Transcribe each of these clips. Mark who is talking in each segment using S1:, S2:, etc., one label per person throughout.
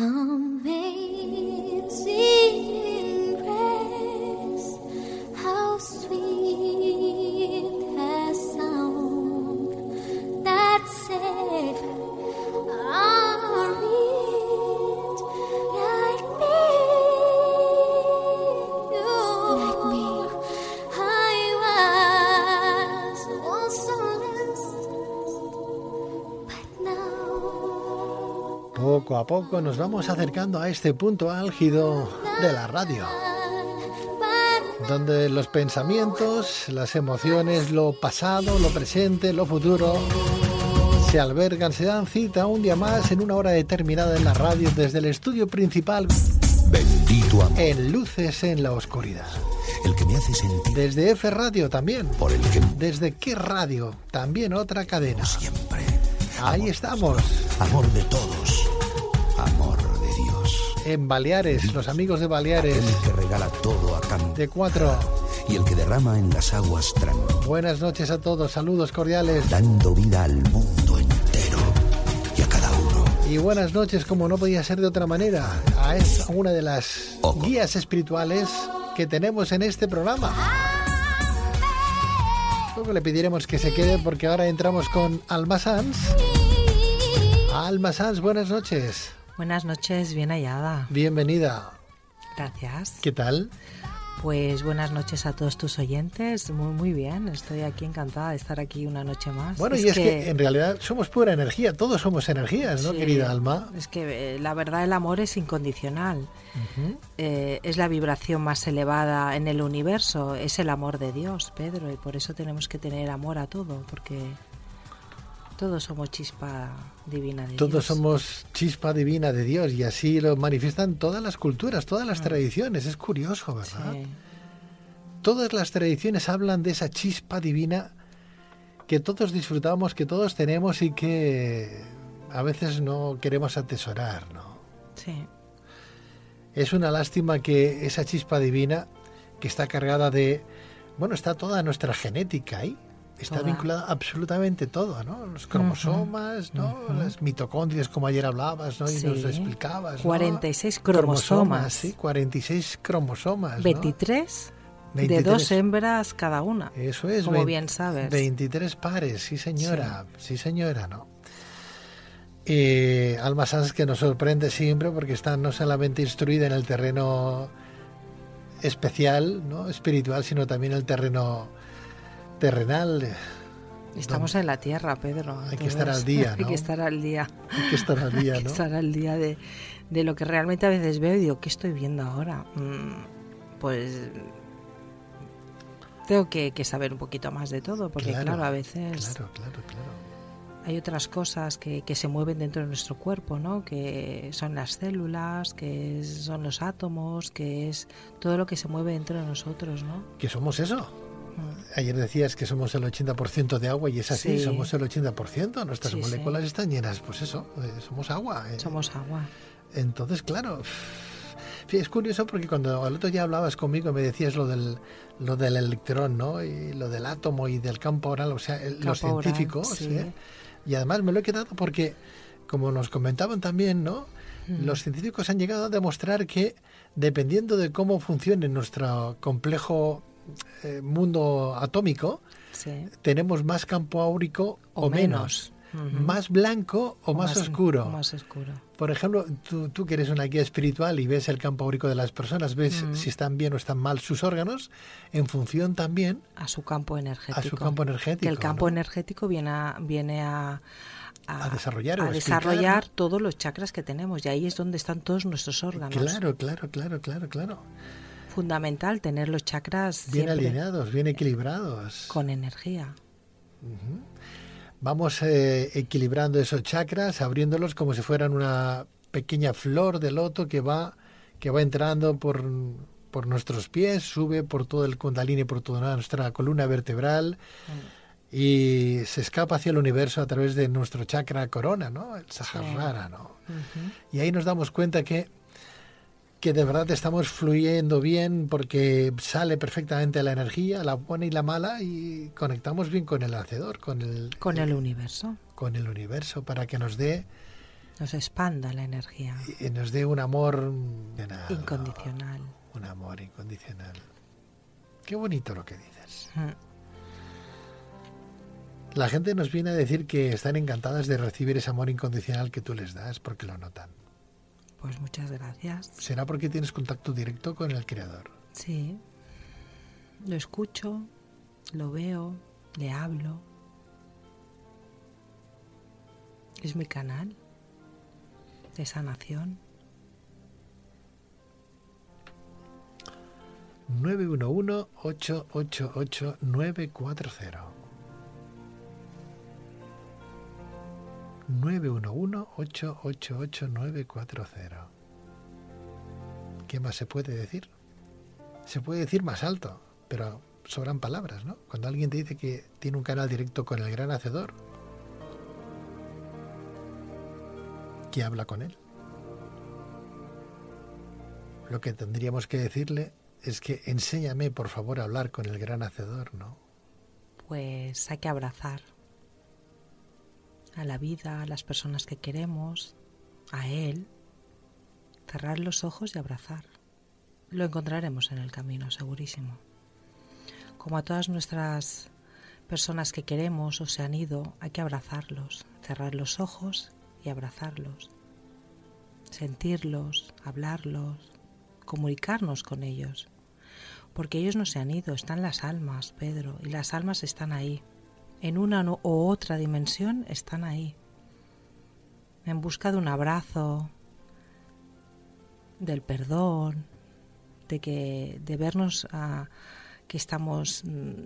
S1: Amazing grace, how sweet. A poco nos vamos acercando a este punto álgido de la radio, donde los pensamientos, las emociones, lo pasado, lo presente, lo futuro, se albergan, se dan cita un día más en una hora determinada en la radio desde el estudio principal.
S2: Bendito amor.
S1: En luces en la oscuridad.
S2: El que me hace sentir.
S1: Desde F Radio también.
S2: Por el que.
S1: Desde qué radio también otra cadena.
S2: siempre.
S1: Ahí estamos.
S2: Amor de todos
S1: en Baleares, los amigos de Baleares.
S2: El que regala todo a cambio.
S1: De cuatro.
S2: Y el que derrama en las aguas tranquilas.
S1: Buenas noches a todos, saludos cordiales.
S2: Dando vida al mundo entero y a cada uno.
S1: Y buenas noches, como no podía ser de otra manera, a una de las guías espirituales que tenemos en este programa. Luego le pediremos que se quede porque ahora entramos con Alma Sanz. Alma Sanz, buenas noches.
S3: Buenas noches, bien hallada.
S1: Bienvenida.
S3: Gracias.
S1: ¿Qué tal?
S3: Pues buenas noches a todos tus oyentes. Muy, muy bien. Estoy aquí encantada de estar aquí una noche más.
S1: Bueno, y es que... en realidad somos pura energía. Todos somos energías, ¿no, querida Alma?
S3: Es que eh, la verdad el amor es incondicional. Eh, es la vibración más elevada en el universo. Es el amor de Dios, Pedro. Y por eso tenemos que tener amor a todo. Porque todos somos chispa divina de
S1: Dios.
S3: Todos
S1: somos chispa divina de Dios y así lo manifiestan todas las culturas, todas las mm. tradiciones. Es curioso, ¿verdad? Todas las tradiciones hablan de esa chispa divina que todos disfrutamos, que todos tenemos y que a veces no queremos atesorar, ¿no?
S3: Sí.
S1: Es una lástima que esa chispa divina, que está cargada de, bueno, está toda nuestra genética ahí, está vinculada absolutamente todo, ¿no? Los cromosomas, ¿no? Las mitocondrias, como ayer hablabas, ¿no? Y nos explicabas.
S3: 46 cromosomas.
S1: Sí, 46 cromosomas.
S3: 23 de dos hembras cada una.
S1: Eso es.
S3: Como bien sabes.
S1: 23 pares, sí señora, sí, señora, ¿no? Y Alma Sanz que nos sorprende siempre porque está no solamente instruida en el terreno especial, ¿no? espiritual, sino también en el terreno terrenal.
S3: Estamos en la tierra, Pedro.
S1: Hay que estar al día,
S3: ¿no? Hay que estar al día.
S1: Hay que estar al día, ¿no?
S3: Hay que estar al día de, de, lo que realmente a veces veo y digo, ¿qué estoy viendo ahora? Mm, pues tengo que, saber un poquito más de todo, porque claro, a veces...
S1: Claro, claro, claro.
S3: Hay otras cosas que, que, se mueven dentro de nuestro cuerpo, ¿no? Que son las células, que son los átomos, que es todo lo que se mueve dentro de nosotros, ¿no?
S1: Que somos eso. Ayer decías que somos el 80% de agua y es así, somos el 80%, nuestras moléculas están llenas, pues eso, eh, somos agua.
S3: Eh. Somos agua.
S1: Entonces, claro, es curioso porque cuando al otro día hablabas conmigo me decías lo del, lo del electrón, ¿no? Y lo del átomo y del campo oral, o sea, los científicos. ¿eh? Y además me lo he quedado porque, como nos comentaban también, ¿no? Los científicos han llegado a demostrar que dependiendo de cómo funcione nuestro complejo eh, mundo atómico, tenemos más campo áurico o, menos. Más blanco o, más, oscuro.
S3: Más oscuro.
S1: Por ejemplo, tú, tú, que eres una guía espiritual y ves el campo áurico de las personas, ves si están bien o están mal sus órganos, en función también
S3: a su campo energético.
S1: A su campo energético.
S3: Que el campo energético viene a, viene a,
S1: a, desarrollar, a
S3: desarrollar todos los chakras que tenemos y ahí es donde están todos nuestros órganos.
S1: Claro, claro, claro, claro, claro
S3: fundamental tener los chakras
S1: bien alineados, bien equilibrados.
S3: Con energía.
S1: Vamos eh, equilibrando esos chakras, abriéndolos como si fueran una pequeña flor de loto que va, que va entrando por, por nuestros pies, sube por todo el kundalini, por toda nuestra columna vertebral. Mm. y se escapa hacia el universo a través de nuestro chakra corona, ¿no? El Sahasrara, ¿no? Y ahí nos damos cuenta que que de verdad estamos fluyendo bien porque sale perfectamente la energía, la buena y la mala, y conectamos bien con el hacedor, con el,
S3: con el universo.
S1: Con el universo, para que nos dé
S3: nos expanda la energía.
S1: Y nos dé un amor
S3: incondicional.
S1: Un amor incondicional. Qué bonito lo que dices. La gente nos viene a decir que están encantadas de recibir ese amor incondicional que tú les das porque lo notan.
S3: Pues muchas gracias.
S1: ¿Será porque tienes contacto directo con el Creador?
S3: Sí. Lo escucho, lo veo, le hablo. Es mi canal de sanación.
S1: 911-888-940. 911-888-940. ¿Qué más se puede decir? Se puede decir más alto, pero sobran palabras, ¿no? Cuando alguien te dice que tiene un canal directo con el gran hacedor, ¿qué habla con él? Lo que tendríamos que decirle es que enséñame, por favor, a hablar con el gran hacedor, ¿no?
S3: Pues hay que abrazar a la vida, a las personas que queremos, a Él, cerrar los ojos y abrazar. Lo encontraremos en el camino, segurísimo. Como a todas nuestras personas que queremos o se han ido, hay que abrazarlos, cerrar los ojos y abrazarlos, sentirlos, hablarlos, comunicarnos con ellos. Porque ellos no se han ido, están las almas, Pedro, y las almas están ahí, en una u otra dimensión están ahí, en busca de un abrazo, del perdón, de que de vernos a, que estamos mm,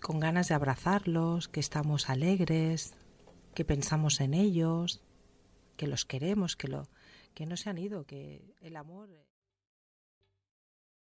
S3: con ganas de abrazarlos, que estamos alegres, que pensamos en ellos, que los queremos, que lo que no se han ido, que el amor